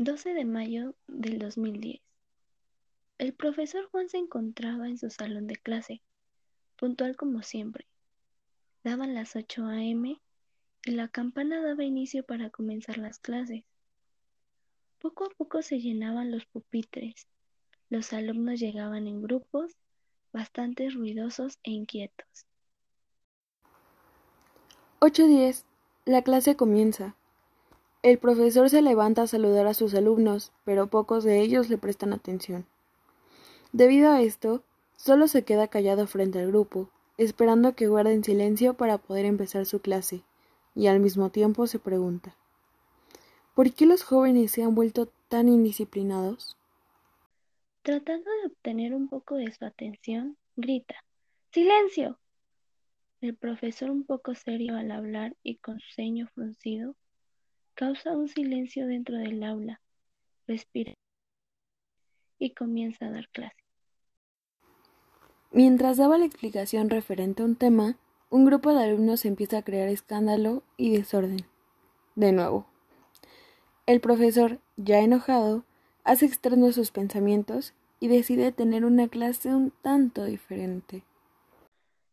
12 de mayo del 2010. El profesor Juan se encontraba en su salón de clase, puntual como siempre. Daban las 8 a.m. y la campana daba inicio para comenzar las clases. Poco a poco se llenaban los pupitres. Los alumnos llegaban en grupos bastante ruidosos e inquietos. 8.10. La clase comienza. El profesor se levanta a saludar a sus alumnos, pero pocos de ellos le prestan atención. Debido a esto, solo se queda callado frente al grupo, esperando que guarden silencio para poder empezar su clase, y al mismo tiempo se pregunta ¿Por qué los jóvenes se han vuelto tan indisciplinados? Tratando de obtener un poco de su atención, grita ¡Silencio! El profesor, un poco serio al hablar y con ceño fruncido, Causa un silencio dentro del aula, respira y comienza a dar clase. Mientras daba la explicación referente a un tema, un grupo de alumnos empieza a crear escándalo y desorden. De nuevo. El profesor, ya enojado, hace externos sus pensamientos y decide tener una clase un tanto diferente.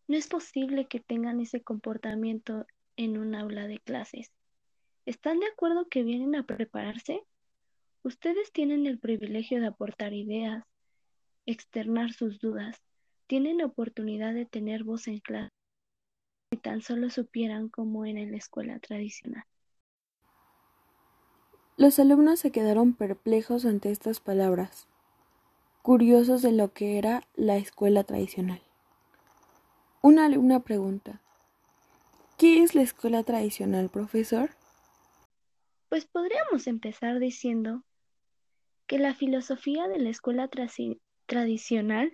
No es posible que tengan ese comportamiento en un aula de clases. ¿Están de acuerdo que vienen a prepararse? Ustedes tienen el privilegio de aportar ideas, externar sus dudas, tienen oportunidad de tener voz en clase si tan solo supieran cómo era en la escuela tradicional. Los alumnos se quedaron perplejos ante estas palabras, curiosos de lo que era la escuela tradicional. Una alumna pregunta, ¿qué es la escuela tradicional, profesor? Pues podríamos empezar diciendo que la filosofía de la escuela tradicional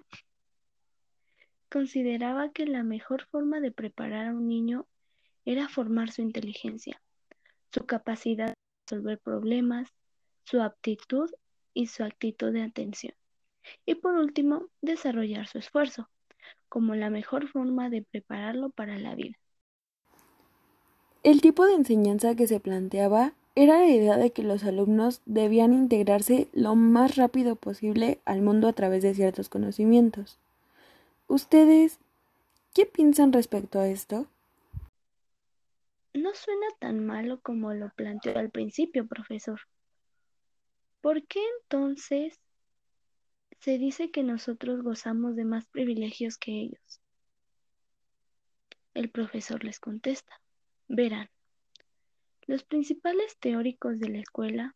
consideraba que la mejor forma de preparar a un niño era formar su inteligencia, su capacidad de resolver problemas, su aptitud y su actitud de atención. Y por último, desarrollar su esfuerzo, como la mejor forma de prepararlo para la vida. El tipo de enseñanza que se planteaba era la idea de que los alumnos debían integrarse lo más rápido posible al mundo a través de ciertos conocimientos. ¿Ustedes qué piensan respecto a esto? No suena tan malo como lo planteó al principio, profesor. ¿Por qué entonces se dice que nosotros gozamos de más privilegios que ellos? El profesor les contesta, verán, los principales teóricos de la escuela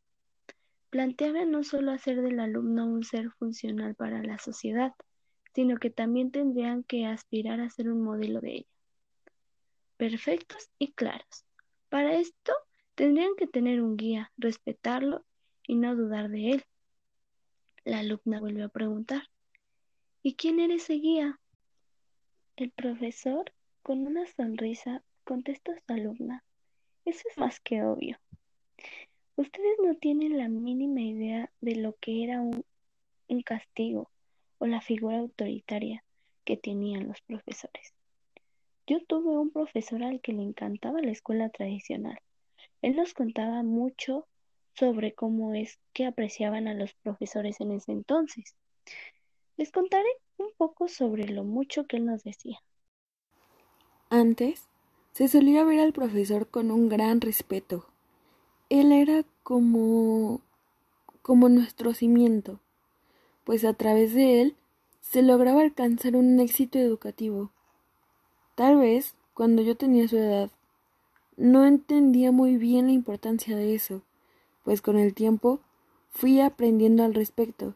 planteaban no solo hacer del alumno un ser funcional para la sociedad, sino que también tendrían que aspirar a ser un modelo de ella. Perfectos y claros. Para esto tendrían que tener un guía, respetarlo y no dudar de él. La alumna volvió a preguntar, ¿y quién era ese guía? El profesor, con una sonrisa, contestó a su alumna, eso es más que obvio. Ustedes no tienen la mínima idea de lo que era un, un castigo o la figura autoritaria que tenían los profesores. Yo tuve un profesor al que le encantaba la escuela tradicional. Él nos contaba mucho sobre cómo es que apreciaban a los profesores en ese entonces. Les contaré un poco sobre lo mucho que él nos decía. Antes, se solía ver al profesor con un gran respeto. Él era como como nuestro cimiento, pues a través de él se lograba alcanzar un éxito educativo. Tal vez, cuando yo tenía su edad, no entendía muy bien la importancia de eso, pues con el tiempo fui aprendiendo al respecto,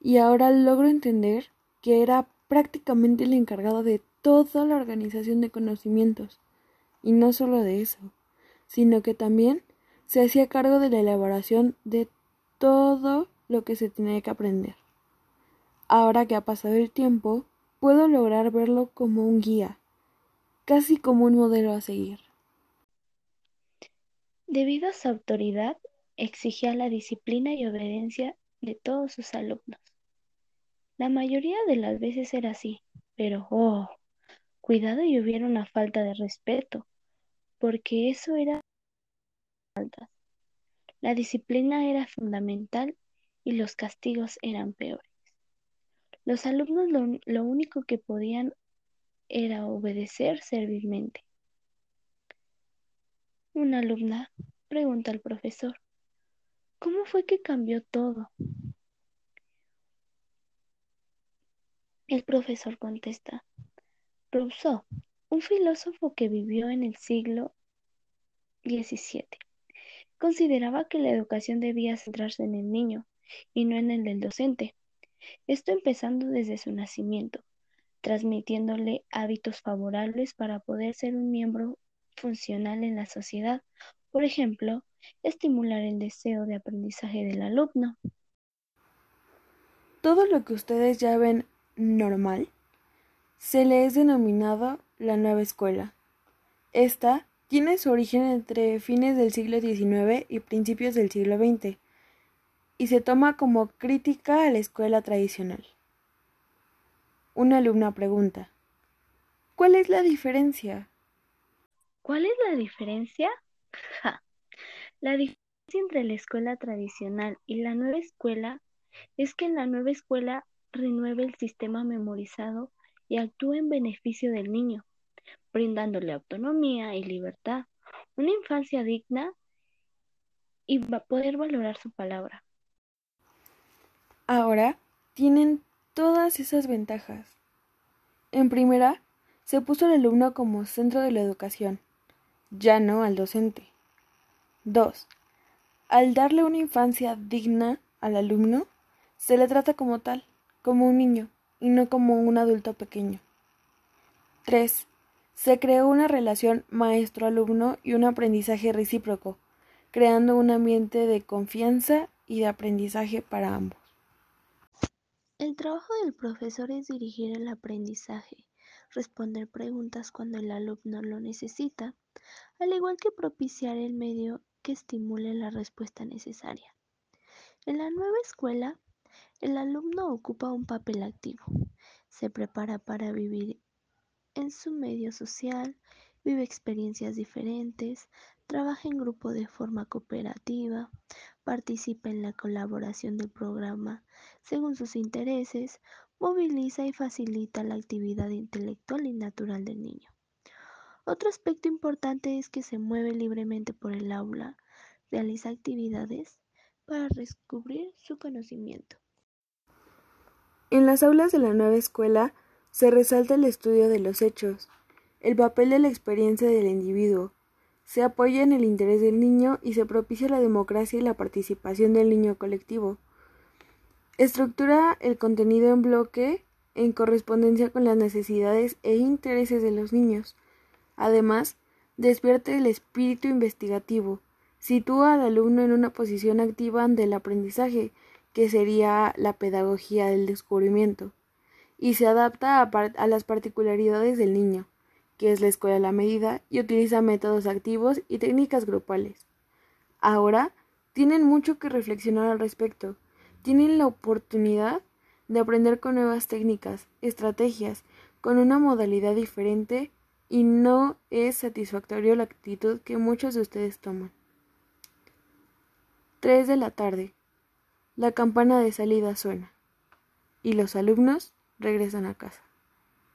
y ahora logro entender que era prácticamente el encargado de toda la organización de conocimientos, y no solo de eso, sino que también se hacía cargo de la elaboración de todo lo que se tenía que aprender. Ahora que ha pasado el tiempo, puedo lograr verlo como un guía, casi como un modelo a seguir. Debido a su autoridad, exigía la disciplina y obediencia de todos sus alumnos. La mayoría de las veces era así, pero oh, cuidado y hubiera una falta de respeto, porque eso era La disciplina era fundamental y los castigos eran peores. Los alumnos lo, lo único que podían era obedecer servilmente. Una alumna pregunta al profesor, ¿cómo fue que cambió todo? El profesor contesta, Rousseau, un filósofo que vivió en el siglo XVII, consideraba que la educación debía centrarse en el niño y no en el del docente. Esto empezando desde su nacimiento, transmitiéndole hábitos favorables para poder ser un miembro funcional en la sociedad. Por ejemplo, estimular el deseo de aprendizaje del alumno. Todo lo que ustedes ya ven normal se le es denominado la nueva escuela. Esta tiene su origen entre fines del siglo XIX y principios del siglo XX y se toma como crítica a la escuela tradicional. Una alumna pregunta, ¿cuál es la diferencia? ¿Cuál es la diferencia? La diferencia entre la escuela tradicional y la nueva escuela es que en la nueva escuela renueve el sistema memorizado y actúa en beneficio del niño, brindándole autonomía y libertad, una infancia digna y va a poder valorar su palabra. Ahora tienen todas esas ventajas. En primera, se puso al alumno como centro de la educación, ya no al docente. 2. Al darle una infancia digna al alumno, se le trata como tal, como un niño, y no como un adulto pequeño. 3. Se creó una relación maestro-alumno y un aprendizaje recíproco, creando un ambiente de confianza y de aprendizaje para ambos. El trabajo del profesor es dirigir el aprendizaje, responder preguntas cuando el alumno lo necesita, al igual que propiciar el medio que estimule la respuesta necesaria. En la nueva escuela, el alumno ocupa un papel activo, se prepara para vivir en su medio social, vive experiencias diferentes, trabaja en grupo de forma cooperativa, participa en la colaboración del programa según sus intereses, moviliza y facilita la actividad intelectual y natural del niño. Otro aspecto importante es que se mueve libremente por el aula, realiza actividades para descubrir su conocimiento. En las aulas de la nueva escuela se resalta el estudio de los hechos, el papel de la experiencia del individuo, se apoya en el interés del niño y se propicia la democracia y la participación del niño colectivo. Estructura el contenido en bloque en correspondencia con las necesidades e intereses de los niños. Además, despierta el espíritu investigativo, sitúa al alumno en una posición activa ante el aprendizaje, que sería la pedagogía del descubrimiento, y se adapta a, a las particularidades del niño que es la escuela a la medida, y utiliza métodos activos y técnicas grupales. Ahora tienen mucho que reflexionar al respecto. Tienen la oportunidad de aprender con nuevas técnicas, estrategias, con una modalidad diferente y no es satisfactorio la actitud que muchos de ustedes toman. 3 de la tarde. La campana de salida suena y los alumnos regresan a casa.